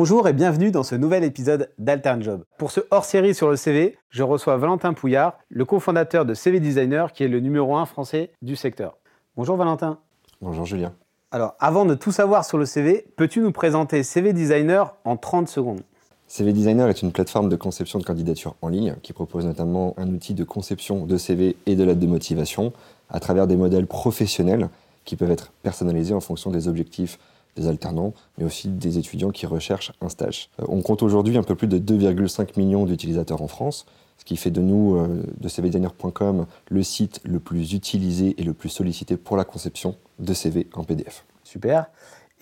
Bonjour et bienvenue dans ce nouvel épisode d'Altern Job. Pour ce hors-série sur le CV, je reçois Valentin Pouillard, le cofondateur de CV Designer, qui est le numéro 1 français du secteur. Bonjour Valentin. Bonjour Julien. Alors, avant de tout savoir sur le CV, peux-tu nous présenter CV Designer en 30 secondes? CV Designer est une plateforme de conception de candidature en ligne qui propose notamment un outil de conception de CV et de lettre de motivation à travers des modèles professionnels qui peuvent être personnalisés en fonction des objectifs des alternants, mais aussi des étudiants qui recherchent un stage. Euh, on compte aujourd'hui un peu plus de 2,5 millions d'utilisateurs en France, ce qui fait de nous, euh, de cvdesigner.com, le site le plus utilisé et le plus sollicité pour la conception de CV en PDF. Super.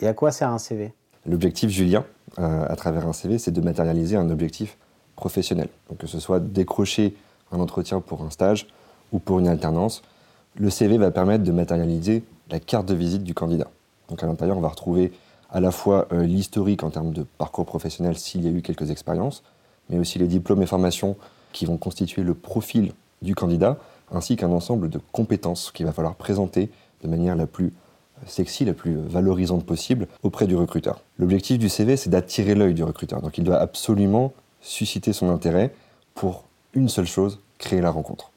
Et à quoi sert un CV L'objectif, Julien, euh, à travers un CV, c'est de matérialiser un objectif professionnel. Donc que ce soit décrocher un entretien pour un stage ou pour une alternance, le CV va permettre de matérialiser la carte de visite du candidat. Donc à l'intérieur, on va retrouver à la fois euh, l'historique en termes de parcours professionnel s'il y a eu quelques expériences, mais aussi les diplômes et formations qui vont constituer le profil du candidat, ainsi qu'un ensemble de compétences qu'il va falloir présenter de manière la plus euh, sexy, la plus valorisante possible auprès du recruteur. L'objectif du CV, c'est d'attirer l'œil du recruteur. Donc il doit absolument susciter son intérêt pour une seule chose, créer la rencontre.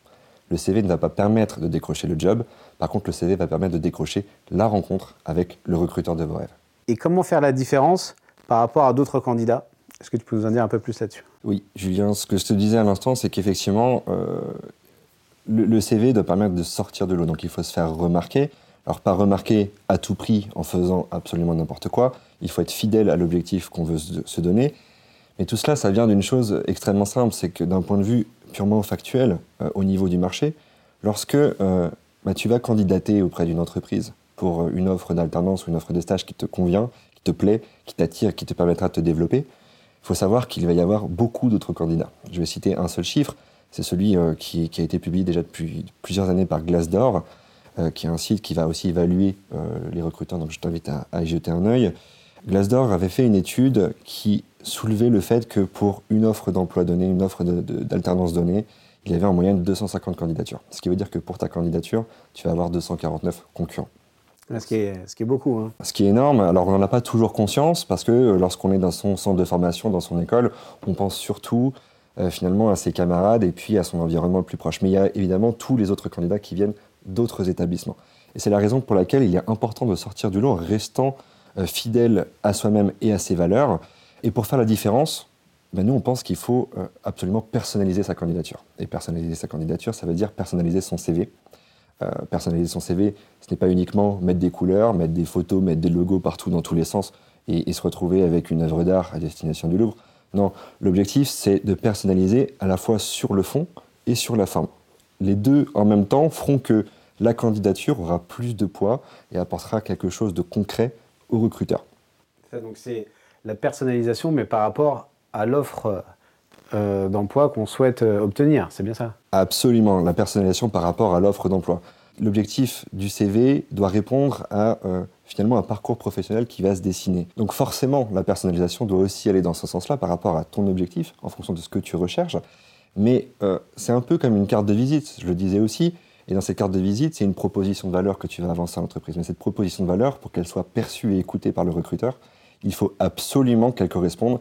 Le CV ne va pas permettre de décrocher le job, par contre le CV va permettre de décrocher la rencontre avec le recruteur de vos rêves. Et comment faire la différence par rapport à d'autres candidats? Est-ce que tu peux nous en dire un peu plus là-dessus? Oui, Julien, ce que je te disais à l'instant, c'est qu'effectivement, euh, le, CV doit permettre de sortir de l'eau, donc il faut se faire remarquer. Alors pas remarquer à tout prix en faisant absolument n'importe quoi, il faut être fidèle à l'objectif qu'on veut se donner, mais tout cela, ça vient d'une chose extrêmement simple, c'est que d'un point de vue purement factuel euh, au niveau du marché, lorsque euh, bah, tu vas candidater auprès d'une entreprise pour euh, une offre d'alternance ou une offre de stage qui te convient, qui te plaît, qui t'attire, qui te permettra de te développer, il faut savoir qu'il va y avoir beaucoup d'autres candidats. Je vais citer un seul chiffre, c'est celui qui, a été publié déjà depuis plusieurs années par Glassdoor, qui est un site qui va aussi évaluer les recruteurs, donc je t'invite à, à y jeter un œil. Glassdoor avait fait une étude qui soulevait le fait que pour une offre d'emploi donnée, une offre d'alternance donnée, il y avait en moyenne 250 candidatures. Ce qui veut dire que pour ta candidature, tu vas avoir 249 concurrents. Ce qui, est, ce qui est beaucoup. Hein. Ce qui est énorme. Alors, on n'en a pas toujours conscience parce que euh, lorsqu'on est dans son centre de formation, dans son école, on pense surtout euh, finalement à ses camarades et puis à son environnement le plus proche. Mais il y a évidemment tous les autres candidats qui viennent d'autres établissements. Et c'est la raison pour laquelle il est important de sortir du lot en restant euh, fidèle à soi-même et à ses valeurs et pour faire la différence, ben nous, on pense qu'il faut euh, absolument personnaliser sa candidature. Et personnaliser sa candidature, ça veut dire personnaliser son CV. Euh, personnaliser son CV, ce n'est pas uniquement mettre des couleurs, mettre des photos, mettre des logos partout dans tous les sens et, se retrouver avec une œuvre d'art à destination du Louvre. Non, l'objectif, c'est de personnaliser à la fois sur le fond et sur la forme. Les deux en même temps feront que la candidature aura plus de poids et apportera quelque chose de concret au recruteur. donc c'est la personnalisation, mais par rapport à l'offre euh, d'emploi qu'on souhaite euh, obtenir. C'est bien ça? Absolument, la personnalisation par rapport à l'offre d'emploi. L'objectif du CV doit répondre à euh, finalement un parcours professionnel qui va se dessiner. Donc forcément, la personnalisation doit aussi aller dans ce sens-là par rapport à ton objectif, en fonction de ce que tu recherches. Mais c'est un peu comme une carte de visite, je le disais aussi. Et dans cette carte de visite, c'est une proposition de valeur que tu vas avancer à l'entreprise. Mais cette proposition de valeur, pour qu'elle soit perçue et écoutée par le recruteur, il faut absolument qu'elle corresponde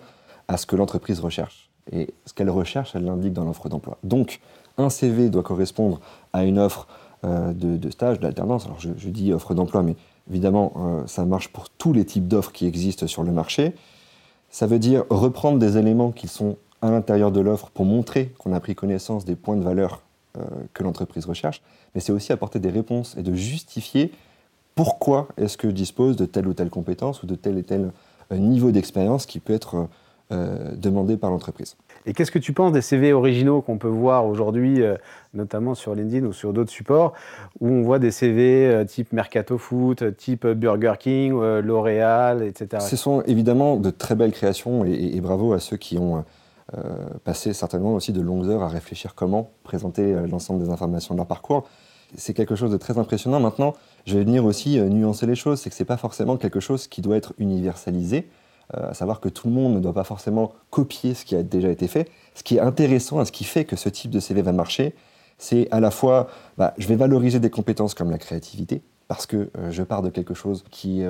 à ce que l'entreprise recherche. Et ce qu'elle recherche, elle l'indique dans l'offre d'emploi. Donc, un CV doit correspondre à une offre euh, de, stage, d'alternance. Alors, je, dis offre d'emploi, mais évidemment, euh, ça marche pour tous les types d'offres qui existent sur le marché. Ça veut dire reprendre des éléments qui sont à l'intérieur de l'offre pour montrer qu'on a pris connaissance des points de valeur euh, que l'entreprise recherche, mais c'est aussi apporter des réponses et de justifier pourquoi est-ce que dispose de telle ou telle compétence ou de tel et tel niveau d'expérience qui peut être euh, demandé par l'entreprise. Et qu'est-ce que tu penses des CV originaux qu'on peut voir aujourd'hui, euh, notamment sur LinkedIn ou sur d'autres supports, où on voit des CV euh, type Mercato Foot, type Burger King, L'Oréal, etc. Ce sont évidemment de très belles créations et, bravo à ceux qui ont passé certainement aussi de longues heures à réfléchir comment présenter l'ensemble des informations de leur parcours. C'est quelque chose de très impressionnant. Maintenant, je vais venir aussi nuancer les choses, c'est que ce n'est pas forcément quelque chose qui doit être universalisé. Euh, à savoir que tout le monde ne doit pas forcément copier ce qui a déjà été fait. Ce qui est intéressant et ce qui fait que ce type de CV va marcher, c'est à la fois, bah, je vais valoriser des compétences comme la créativité, parce que je pars de quelque chose qui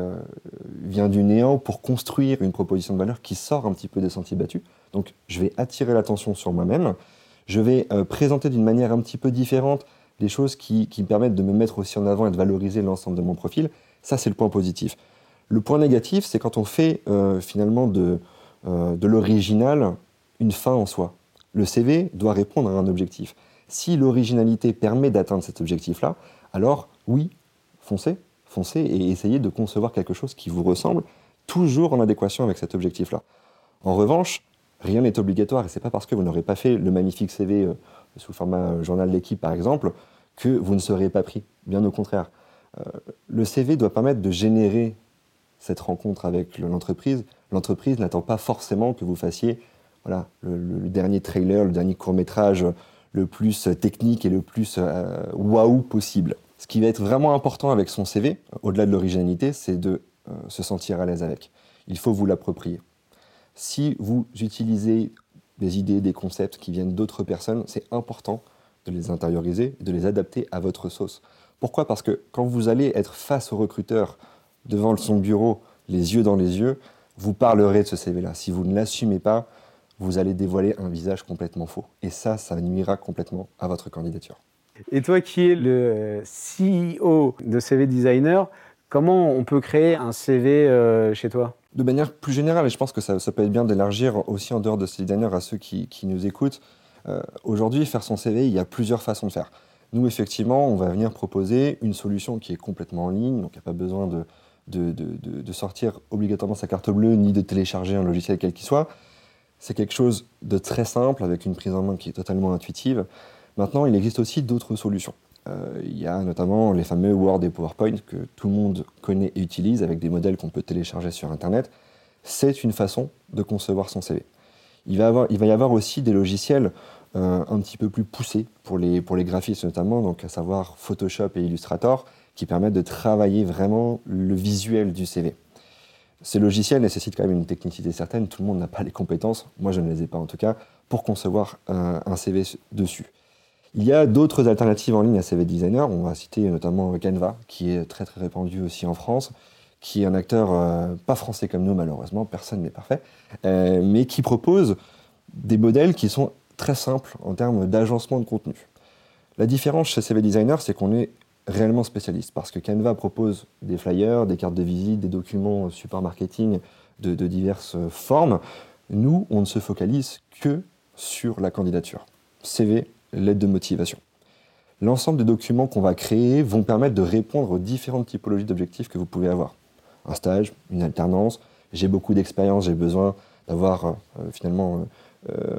vient du néant pour construire une proposition de valeur qui sort un petit peu des sentiers battus. Donc je vais attirer l'attention sur moi-même, je vais présenter d'une manière un petit peu différente des choses qui, qui, me permettent de me mettre aussi en avant et de valoriser l'ensemble de mon profil. Ça, c'est le point positif. Le point négatif, c'est quand on fait finalement de, de l'original une fin en soi. Le CV doit répondre à un objectif. Si l'originalité permet d'atteindre cet objectif-là, alors oui, foncez, foncez et essayez de concevoir quelque chose qui vous ressemble, toujours en adéquation avec cet objectif-là. En revanche, rien n'est obligatoire et c'est pas parce que vous n'aurez pas fait le magnifique CV euh, sous format euh, journal d'équipe par exemple que vous ne serez pas pris. Bien au contraire. Euh, le CV doit permettre de générer cette rencontre avec l'entreprise. L'entreprise n'attend pas forcément que vous fassiez voilà, le, dernier trailer, le dernier court métrage le plus technique et le plus euh, waouh possible. Ce qui va être vraiment important avec son CV, au-delà de l'originalité, c'est de euh, se sentir à l'aise avec. Il faut vous l'approprier. Si vous utilisez des idées, des concepts qui viennent d'autres personnes, c'est important de les intérioriser et de les adapter à votre sauce. Pourquoi? Parce que quand vous allez être face au recruteur, devant son bureau, les yeux dans les yeux, vous parlerez de ce CV-là. Si vous ne l'assumez pas, vous allez dévoiler un visage complètement faux. Et ça, ça nuira complètement à votre candidature. Et toi qui es le CEO de CV Designer, comment on peut créer un CV euh, chez toi? De manière plus générale, et je pense que ça, peut être bien d'élargir aussi en dehors de CV Designer à ceux qui, nous écoutent, euh, aujourd'hui, faire son CV, il y a plusieurs façons de faire. Nous, effectivement, on va venir proposer une solution qui est complètement en ligne, donc il n'y a pas besoin de, de, sortir obligatoirement sa carte bleue ni de télécharger un logiciel quel qu'il soit. C'est quelque chose de très simple avec une prise en main qui est totalement intuitive. Maintenant, il existe aussi d'autres solutions. Euh, il y a notamment les fameux Word et PowerPoint que tout le monde connaît et utilise avec des modèles qu'on peut télécharger sur Internet. C'est une façon de concevoir son CV. Il va, il va y avoir aussi des logiciels euh, un petit peu plus poussés pour les, pour les graphistes notamment, donc à savoir Photoshop et Illustrator, qui permettent de travailler vraiment le visuel du CV. Ces logiciels nécessitent quand même une technicité certaine, tout le monde n'a pas les compétences, moi je ne les ai pas en tout cas, pour concevoir un, CV dessus. Il y a d'autres alternatives en ligne à CV Designer, on va citer notamment Canva, qui est très très répandu aussi en France, qui est un acteur euh, pas français comme nous malheureusement, personne n'est parfait, euh, mais qui propose des modèles qui sont très simples en termes d'agencement de contenu. La différence chez CV Designer, c'est qu'on est réellement spécialiste parce que Canva propose des flyers, des cartes de visite, des documents support marketing de, diverses formes. Nous, on ne se focalise que sur la candidature. CV, lettre de motivation. L'ensemble des documents qu'on va créer vont permettre de répondre aux différentes typologies d'objectifs que vous pouvez avoir. Un stage, une alternance, j'ai beaucoup d'expérience, j'ai besoin d'avoir euh, finalement euh, euh,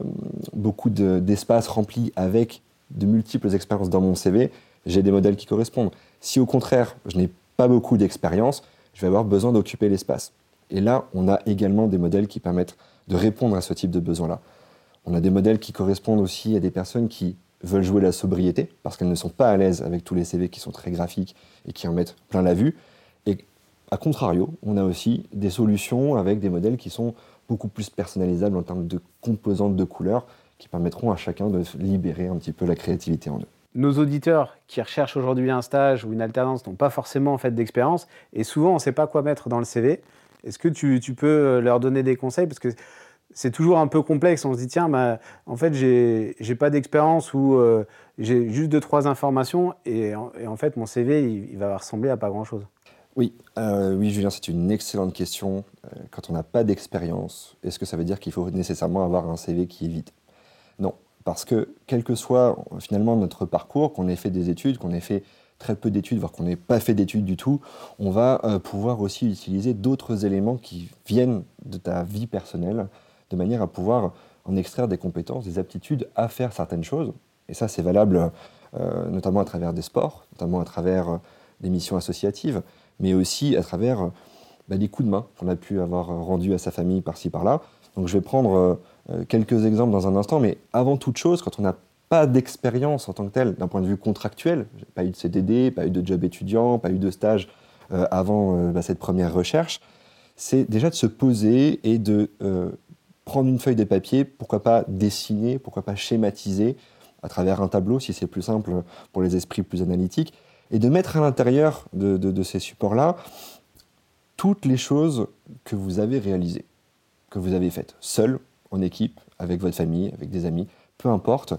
beaucoup d'espace rempli avec de multiples expériences dans mon CV j'ai des modèles qui correspondent. Si au contraire, je n'ai pas beaucoup d'expérience, je vais avoir besoin d'occuper l'espace. Et là, on a également des modèles qui permettent de répondre à ce type de besoin-là. On a des modèles qui correspondent aussi à des personnes qui veulent jouer la sobriété parce qu'elles ne sont pas à l'aise avec tous les CV qui sont très graphiques et qui en mettent plein la vue. Et à contrario, on a aussi des solutions avec des modèles qui sont beaucoup plus personnalisables en termes de composantes de couleurs qui permettront à chacun de libérer un petit peu la créativité en eux nos auditeurs qui recherchent aujourd'hui un stage ou une alternance n'ont pas forcément en fait d'expérience et souvent on ne sait pas quoi mettre dans le CV. Est-ce que tu, peux euh, leur donner des conseils? Parce que c'est toujours un peu complexe. On se dit tiens, bah, en fait j'ai pas d'expérience ou euh, j'ai juste deux trois informations et en, fait mon CV il, va ressembler à pas grand chose. Oui, euh, oui Julien, c'est une excellente question. Quand on n'a pas d'expérience, est-ce que ça veut dire qu'il faut nécessairement avoir un CV qui est vide parce que quel que soit finalement notre parcours, qu'on ait fait des études, qu'on ait fait très peu d'études, voire qu'on n'ait pas fait d'études du tout, on va euh, pouvoir aussi utiliser d'autres éléments qui viennent de ta vie personnelle, de manière à pouvoir en extraire des compétences, des aptitudes à faire certaines choses. Et ça, c'est valable euh, notamment à travers des sports, notamment à travers euh, des missions associatives, mais aussi à travers bah, des coups de main qu'on a pu avoir rendus à sa famille par-ci par-là. Donc je vais prendre quelques exemples dans un instant, mais avant toute chose, quand on n'a pas d'expérience en tant que telle, d'un point de vue contractuel, pas eu de CDD, pas eu de job étudiant, pas eu de stage euh, avant euh, bah, cette première recherche, c'est déjà de se poser et de prendre une feuille de papier, pourquoi pas dessiner, pourquoi pas schématiser à travers un tableau si c'est plus simple pour les esprits plus analytiques, et de mettre à l'intérieur de, ces supports-là toutes les choses que vous avez réalisées, que vous avez faites, seul, en équipe, avec votre famille, avec des amis, peu importe,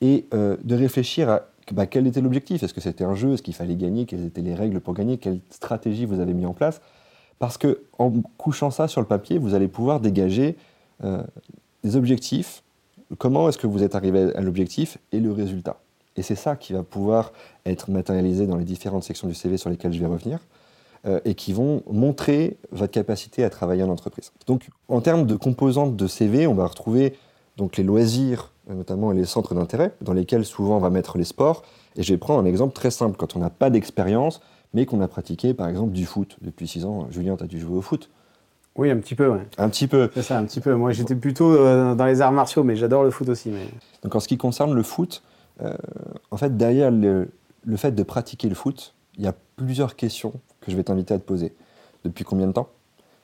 et euh, de réfléchir à bah, quel était l'objectif? Est-ce que c'était un jeu? Est-ce qu'il fallait gagner? Quelles étaient les règles pour gagner? Quelle stratégie vous avez mis en place? Parce que en couchant ça sur le papier, vous allez pouvoir dégager euh, des objectifs. Comment est-ce que vous êtes arrivé à l'objectif et le résultat? Et c'est ça qui va pouvoir être matérialisé dans les différentes sections du CV sur lesquelles je vais revenir euh, et qui vont montrer votre capacité à travailler en entreprise. Donc, en termes de composantes de CV, on va retrouver donc les loisirs, notamment les centres d'intérêt, dans lesquels souvent on va mettre les sports. Et je vais prendre un exemple très simple. Quand on n'a pas d'expérience, mais qu'on a pratiqué par exemple du foot depuis 6 ans, Julien, tu as dû jouer au foot Oui, un petit peu, ouais. Un petit peu. C'est ça, un petit peu. Moi, j'étais plutôt euh, dans les arts martiaux, mais j'adore le foot aussi. Mais... Donc, en ce qui concerne le foot, euh, en fait, derrière le, le fait de pratiquer le foot, il y a plusieurs questions que je vais t'inviter à te poser. Depuis combien de temps?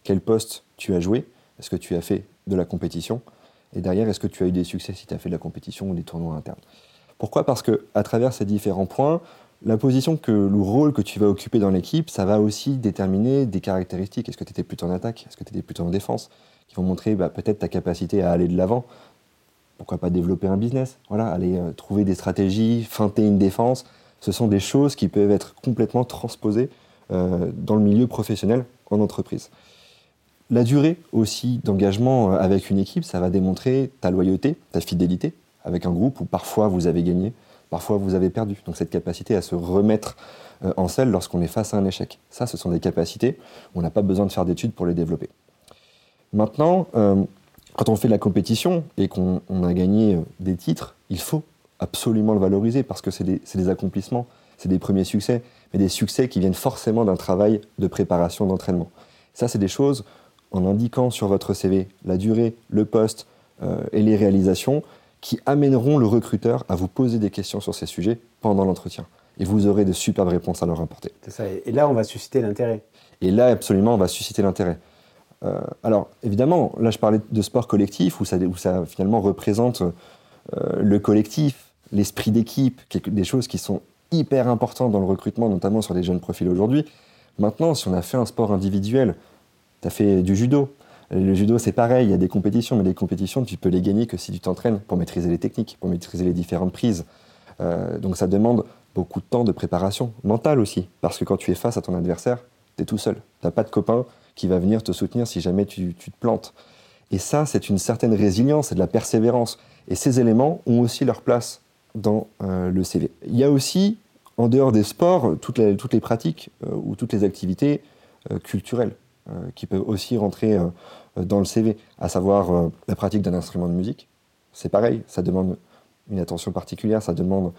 Quel poste tu as joué? Est-ce que tu as fait de la compétition? Et derrière, est-ce que tu as eu des succès si tu as fait de la compétition ou des tournois internes? Pourquoi? Parce que à travers ces différents points, la position que le rôle que tu vas occuper dans l'équipe, ça va aussi déterminer des caractéristiques. Est-ce que tu étais plutôt en attaque? Est-ce que tu étais plutôt en défense? Qui vont montrer bah, peut-être ta capacité à aller de l'avant. Pourquoi pas développer un business? Voilà, aller euh, trouver des stratégies, feinter une défense. Ce sont des choses qui peuvent être complètement transposées dans le milieu professionnel en entreprise. La durée aussi d'engagement euh, avec une équipe, ça va démontrer ta loyauté, ta fidélité avec un groupe où parfois vous avez gagné, parfois vous avez perdu. Donc cette capacité à se remettre euh, en selle lorsqu'on est face à un échec. Ça, ce sont des capacités, on n'a pas besoin de faire d'études pour les développer. Maintenant, euh, quand on fait de la compétition et qu'on a gagné des titres, il faut absolument le valoriser parce que c'est des, accomplissements, c'est des premiers succès, mais des succès qui viennent forcément d'un travail de préparation, d'entraînement. Ça, c'est des choses en indiquant sur votre CV la durée, le poste euh, et les réalisations qui amèneront le recruteur à vous poser des questions sur ces sujets pendant l'entretien. Et vous aurez de superbes réponses à leur apporter. C'est ça. Et là, on va susciter l'intérêt. Et là, absolument, on va susciter l'intérêt. Euh, alors, évidemment, là, je parlais de sport collectif, où ça, où ça finalement représente euh, le collectif, l'esprit d'équipe, des choses qui sont hyper importantes dans le recrutement, notamment sur les jeunes profils aujourd'hui. Maintenant, si on a fait un sport individuel, tu as fait du judo. Le judo, c'est pareil, il y a des compétitions, mais les compétitions, tu peux les gagner que si tu t'entraînes pour maîtriser les techniques, pour maîtriser les différentes prises. Euh, donc ça demande beaucoup de temps de préparation mentale aussi, parce que quand tu es face à ton adversaire, tu es tout seul. Tu n'as pas de copain qui va venir te soutenir si jamais tu, te plantes. Et ça, c'est une certaine résilience et de la persévérance. Et ces éléments ont aussi leur place dans euh, le CV. Il y a aussi, en dehors des sports, toutes les, toutes les pratiques euh, ou toutes les activités culturelles. Euh, qui peuvent aussi rentrer euh, dans le CV, à savoir euh, la pratique d'un instrument de musique. C'est pareil, ça demande une attention particulière, ça demande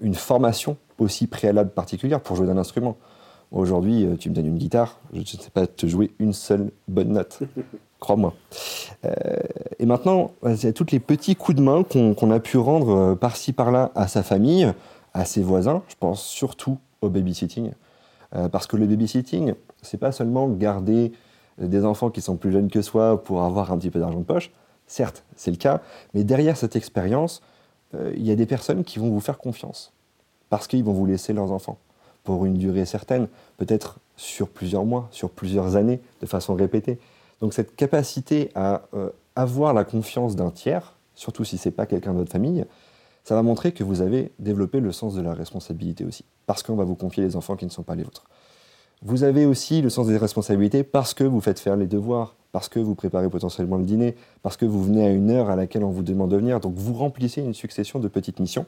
une formation aussi préalable particulière pour jouer d'un instrument. Aujourd'hui, tu me donnes une guitare, je ne sais pas te jouer une seule bonne note. Crois-moi. et maintenant, c'est tous les petits coups de main qu'on a pu rendre par-ci par-là à sa famille, à ses voisins. Je pense surtout au babysitting. parce que le babysitting, c'est pas seulement garder des enfants qui sont plus jeunes que soi pour avoir un petit peu d'argent de poche. Certes, c'est le cas, mais derrière cette expérience, euh, il y a des personnes qui vont vous faire confiance parce qu'ils vont vous laisser leurs enfants pour une durée certaine, peut-être sur plusieurs mois, sur plusieurs années, de façon répétée. Donc cette capacité à euh, avoir la confiance d'un tiers, surtout si ce n'est pas quelqu'un de votre famille, ça va montrer que vous avez développé le sens de la responsabilité aussi, parce qu'on va vous confier les enfants qui ne sont pas les vôtres. Vous avez aussi le sens des responsabilités parce que vous faites faire les devoirs, parce que vous préparez potentiellement le dîner, parce que vous venez à une heure à laquelle on vous demande de venir. Donc vous remplissez une succession de petites missions.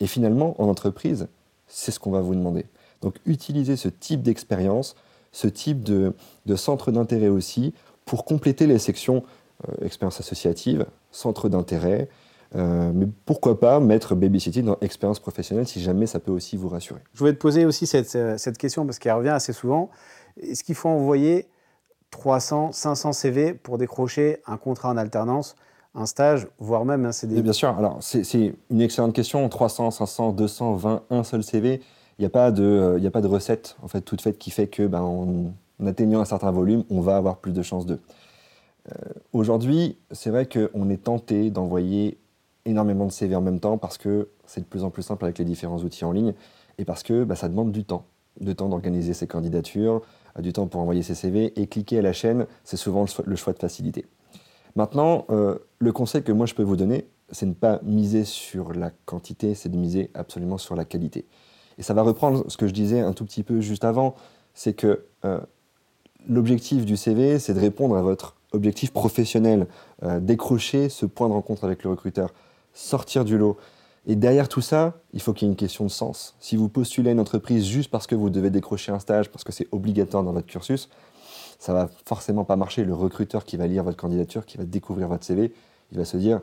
Et finalement, en entreprise, c'est ce qu'on va vous demander. Donc utilisez ce type d'expérience, ce type de, centre d'intérêt aussi, pour compléter les sections euh, expérience associative, centre d'intérêt, euh, mais pourquoi pas mettre babysitting dans expérience professionnelle si jamais ça peut aussi vous rassurer. Je voulais te poser aussi cette, euh, cette question parce qu'elle revient assez souvent. Est-ce qu'il faut envoyer 300, 500 CV pour décrocher un contrat en alternance, un stage, voire même un CDI Bien sûr, alors c'est une excellente question. 300, 500, 200, 20, un seul CV. Il n'y a, pas de, euh, a pas de recette en fait, toute faite qui fait que ben, en, atteignant un certain volume, on va avoir plus de chances d'eux. Aujourd'hui, c'est vrai qu'on est tenté d'envoyer énormément de CV en même temps parce que c'est de plus en plus simple avec les différents outils en ligne et parce que bah, ça demande du temps. Du temps d'organiser ses candidatures, euh, du temps pour envoyer ses CV et cliquer à la chaîne, c'est souvent le choix de facilité. Maintenant, euh, le conseil que moi je peux vous donner, c'est de ne pas miser sur la quantité, c'est de miser absolument sur la qualité. Et ça va reprendre ce que je disais un tout petit peu juste avant, c'est que euh, l'objectif du CV, c'est de répondre à votre objectif professionnel, décrocher ce point de rencontre avec le recruteur, sortir du lot. Et derrière tout ça, il faut qu'il y ait une question de sens. Si vous postulez à une entreprise juste parce que vous devez décrocher un stage, parce que c'est obligatoire dans votre cursus, ça va forcément pas marcher. Le recruteur qui va lire votre candidature, qui va découvrir votre CV, il va se dire,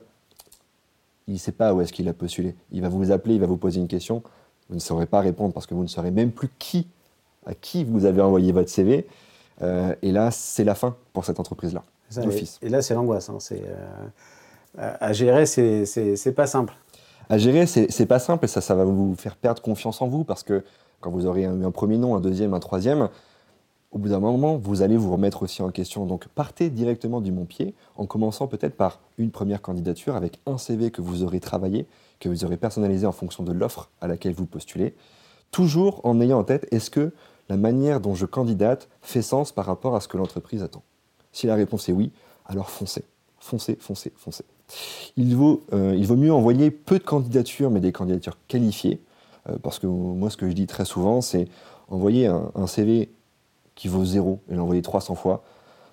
il ne sait pas où est-ce qu'il a postulé. Il va vous appeler, il va vous poser une question. Vous ne saurez pas répondre parce que vous ne saurez même plus qui, à qui vous avez envoyé votre CV. Euh, et là, c'est la fin pour cette entreprise-là. Et, là, c'est l'angoisse. Hein. C'est, euh, à gérer, c'est pas simple. À gérer, c'est pas simple et ça, ça va vous faire perdre confiance en vous parce que quand vous aurez un, un premier nom, un deuxième, un troisième, au bout d'un moment, vous allez vous remettre aussi en question. Donc partez directement du bon pied en commençant peut-être par une première candidature avec un CV que vous aurez travaillé, que vous aurez personnalisé en fonction de l'offre à laquelle vous postulez. Toujours en ayant en tête, est-ce que la manière dont je candidate fait sens par rapport à ce que l'entreprise attend? Si la réponse est oui, alors foncez. Foncez, foncez, foncez. Il vaut, euh, il vaut mieux envoyer peu de candidatures, mais des candidatures qualifiées. Euh, parce que moi, ce que je dis très souvent, c'est envoyer un, CV qui vaut 0 et l'envoyer 300 fois,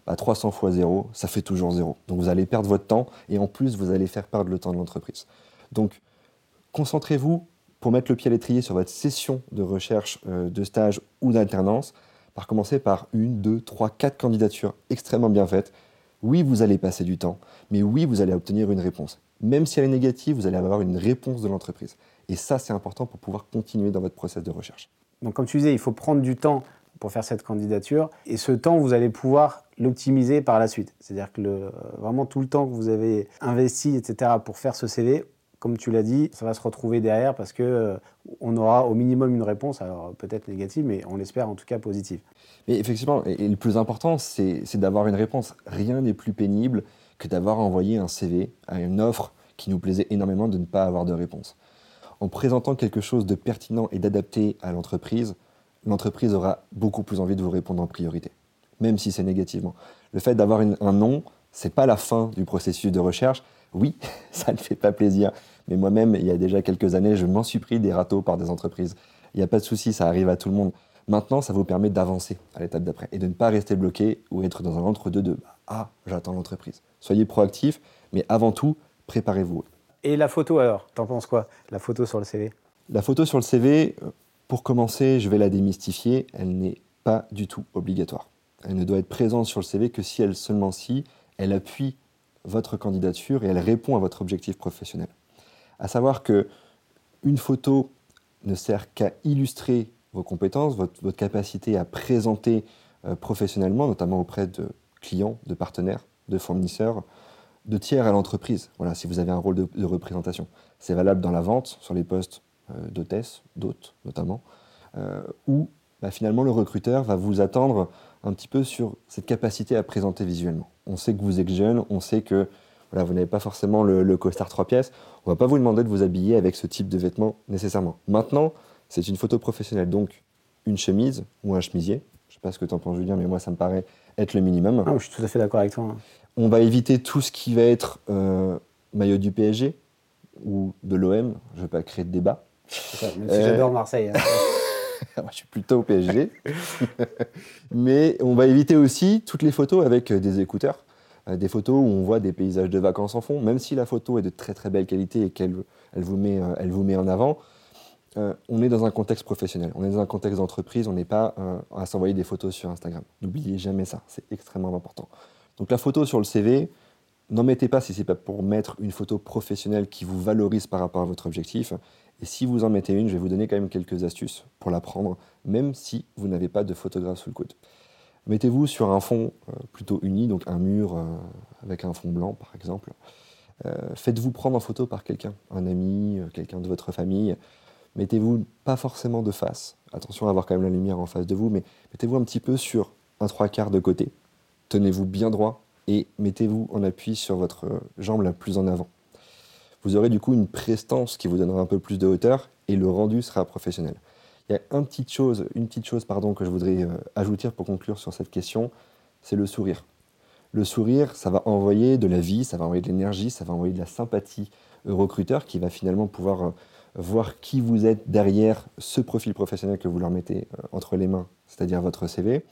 bah 300 fois 0, ça fait toujours 0. Donc vous allez perdre votre temps et en plus vous allez faire perdre le temps de l'entreprise. Donc concentrez-vous pour mettre le pied à l'étrier sur votre session de recherche euh, de stage ou d'alternance, par commencer par une, deux, trois, quatre candidatures extrêmement bien faites. Oui, vous allez passer du temps, mais oui, vous allez obtenir une réponse. Même si elle est négative, vous allez avoir une réponse de l'entreprise. Et ça, c'est important pour pouvoir continuer dans votre process de recherche. Donc, comme tu disais, il faut prendre du temps pour faire cette candidature. Et ce temps, vous allez pouvoir l'optimiser par la suite. C'est-à-dire que le, vraiment tout le temps que vous avez investi, etc., pour faire ce CV, comme tu l'as dit, ça va se retrouver derrière parce que euh, on aura au minimum une réponse, alors peut-être négative, mais on l'espère en tout cas positive. Mais effectivement, et, le plus important, c'est d'avoir une réponse. Rien n'est plus pénible que d'avoir envoyé un CV à une offre qui nous plaisait énormément de ne pas avoir de réponse. En présentant quelque chose de pertinent et d'adapté à l'entreprise, l'entreprise aura beaucoup plus envie de vous répondre en priorité, même si c'est négativement. Le fait d'avoir un nom, c'est pas la fin du processus de recherche. Oui, ça ne fait pas plaisir, mais moi-même, il y a déjà quelques années, je m'en suis pris des râteaux par des entreprises. Il n'y a pas de souci, ça arrive à tout le monde. Maintenant, ça vous permet d'avancer à l'étape d'après et de ne pas rester bloqué ou être dans un entre-deux de Ah, j'attends l'entreprise. Soyez proactif, mais avant tout, préparez-vous. Et la photo alors T'en penses quoi La photo sur le CV La photo sur le CV, euh, pour commencer, je vais la démystifier, elle n'est pas du tout obligatoire. Elle ne doit être présente sur le CV que si elle seulement si elle appuie votre candidature et elle répond à votre objectif professionnel. À savoir que une photo ne sert qu'à illustrer vos compétences, votre, capacité à présenter euh, professionnellement, notamment auprès de clients, de partenaires, de fournisseurs, de tiers à l'entreprise. Voilà, si vous avez un rôle de, représentation. C'est valable dans la vente, sur les postes euh, d'hôtesse, d'hôtes notamment, euh, où bah, finalement le recruteur va vous attendre un petit peu sur cette capacité à présenter visuellement. On sait que vous êtes jeune, on sait que voilà, vous n'avez pas forcément le, costard trois pièces, on ne va pas vous demander de vous habiller avec ce type de vêtements nécessairement. Maintenant, c'est une photo professionnelle, donc une chemise ou un chemisier. Je ne sais pas ce que tu en penses Julien, mais moi ça me paraît être le minimum. Ah, je suis tout à fait d'accord avec toi. On va éviter tout ce qui va être euh, maillot du PSG ou de l'OM, je ne vais pas créer de débat. même si j'adore Marseille. Hein. Moi, je suis plutôt au PSG. Mais on va éviter aussi toutes les photos avec euh, des écouteurs. Euh, des photos où on voit des paysages de vacances en fond, même si la photo est de très très belle qualité et qu'elle elle vous, met, euh, vous met en avant. on est dans un contexte professionnel, on est dans un contexte d'entreprise, on n'est pas à s'envoyer des photos sur Instagram. N'oubliez jamais ça, c'est extrêmement important. Donc la photo sur le CV, N'en mettez pas si ce n'est pas pour mettre une photo professionnelle qui vous valorise par rapport à votre objectif. Et si vous en mettez une, je vais vous donner quand même quelques astuces pour la prendre, même si vous n'avez pas de photographe sous le coude. Mettez-vous sur un fond euh, plutôt uni, donc un mur euh, avec un fond blanc par exemple. Euh, faites-vous prendre en photo par quelqu'un, un ami, quelqu'un de votre famille. Mettez-vous pas forcément de face. Attention à avoir quand même la lumière en face de vous, mais mettez-vous un petit peu sur un trois quarts de côté. Tenez-vous bien droit et mettez-vous en appui sur votre jambe la plus en avant. vous aurez du coup une prestance qui vous donnera un peu plus de hauteur et le rendu sera professionnel. Il y a une petite chose, une petite chose pardon, que je voudrais euh, ajouter pour conclure sur cette question, c'est le sourire. Le sourire, ça va envoyer de la vie, ça va envoyer de l'énergie, ça va envoyer de la sympathie au recruteur qui va finalement pouvoir euh, voir qui vous êtes derrière ce profil professionnel que vous leur mettez euh, entre les mains, c'est-à-dire votre CV.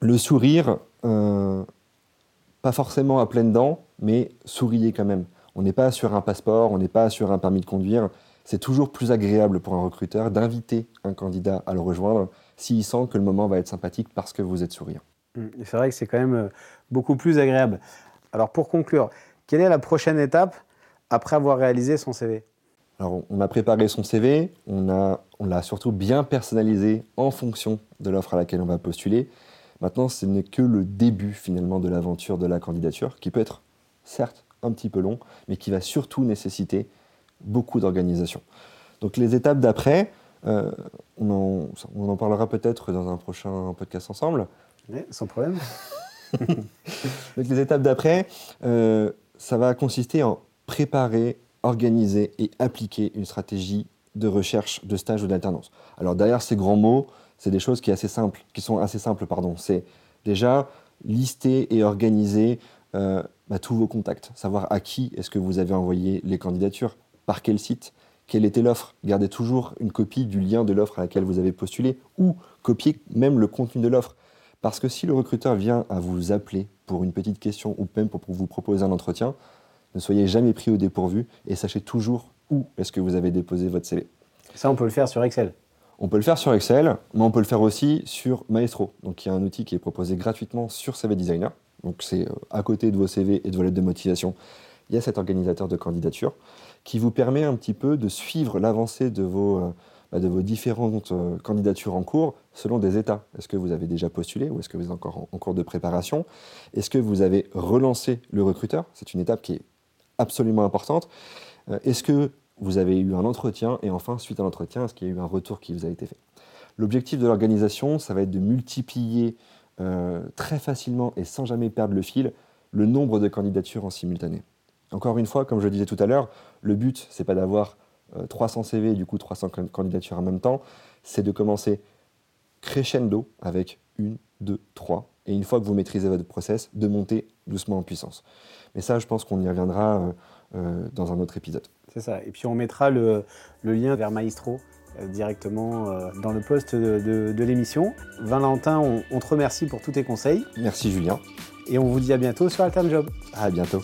Le sourire, pas forcément à pleines dents, mais souriez quand même. On n'est pas sur un passeport, on n'est pas sur un permis de conduire. C'est toujours plus agréable pour un recruteur d'inviter un candidat à le rejoindre s'il sent que le moment va être sympathique parce que vous êtes souriant. Mmh. C'est vrai que c'est quand même euh, beaucoup plus agréable. Alors pour conclure, quelle est la prochaine étape après avoir réalisé son CV Alors on a préparé son CV, on l'a on surtout bien personnalisé en fonction de l'offre à laquelle on va postuler. Maintenant, ce n'est que le début finalement de l'aventure de la candidature, qui peut être certes un petit peu long, mais qui va surtout nécessiter beaucoup d'organisation. Donc les étapes d'après, euh, on, en, parlera peut-être dans un prochain podcast ensemble. Oui, sans problème. Donc les étapes d'après, euh, ça va consister en préparer, organiser et appliquer une stratégie de recherche de stage ou d'alternance. Alors derrière ces grands mots, c'est des choses qui, assez simples, qui sont assez simples. Pardon. C'est déjà lister et organiser euh, bah, tous vos contacts, savoir à qui est-ce que vous avez envoyé les candidatures, par quel site, quelle était l'offre. Gardez toujours une copie du lien de l'offre à laquelle vous avez postulé ou copiez même le contenu de l'offre. Parce que si le recruteur vient à vous appeler pour une petite question ou même pour vous proposer un entretien, ne soyez jamais pris au dépourvu et sachez toujours où est-ce que vous avez déposé votre CV. Ça, on peut le faire sur Excel. On peut le faire sur Excel, mais on peut le faire aussi sur Maestro, donc qui est un outil qui est proposé gratuitement sur CV Designer. Donc c'est euh, à côté de vos CV et de vos lettres de motivation, il y a cet organisateur de candidature qui vous permet un petit peu de suivre l'avancée de vos, euh, bah, de vos différentes euh, candidatures en cours selon des états. Est-ce que vous avez déjà postulé ou est-ce que vous êtes encore en cours de préparation? Est-ce que vous avez relancé le recruteur? C'est une étape qui est absolument importante. Est-ce que vous avez eu un entretien, et enfin, suite à l'entretien, est-ce qu'il y a eu un retour qui vous a été fait? L'objectif de l'organisation, ça va être de multiplier euh, très facilement et sans jamais perdre le fil le nombre de candidatures en simultané. Encore une fois, comme je le disais tout à l'heure, le but, c'est pas d'avoir 300 CV et du coup 300 candidatures en même temps, c'est de commencer crescendo avec une, deux, trois, et une fois que vous maîtrisez votre process, de monter doucement en puissance. Mais ça, je pense qu'on y reviendra euh, euh, dans un autre épisode. C'est ça. Et puis on mettra le, lien vers Maestro euh, directement euh, dans le poste de, l'émission. Valentin, on, on, te remercie pour tous tes conseils. Merci Julien. Et on vous dit à bientôt sur Altern Job. À bientôt.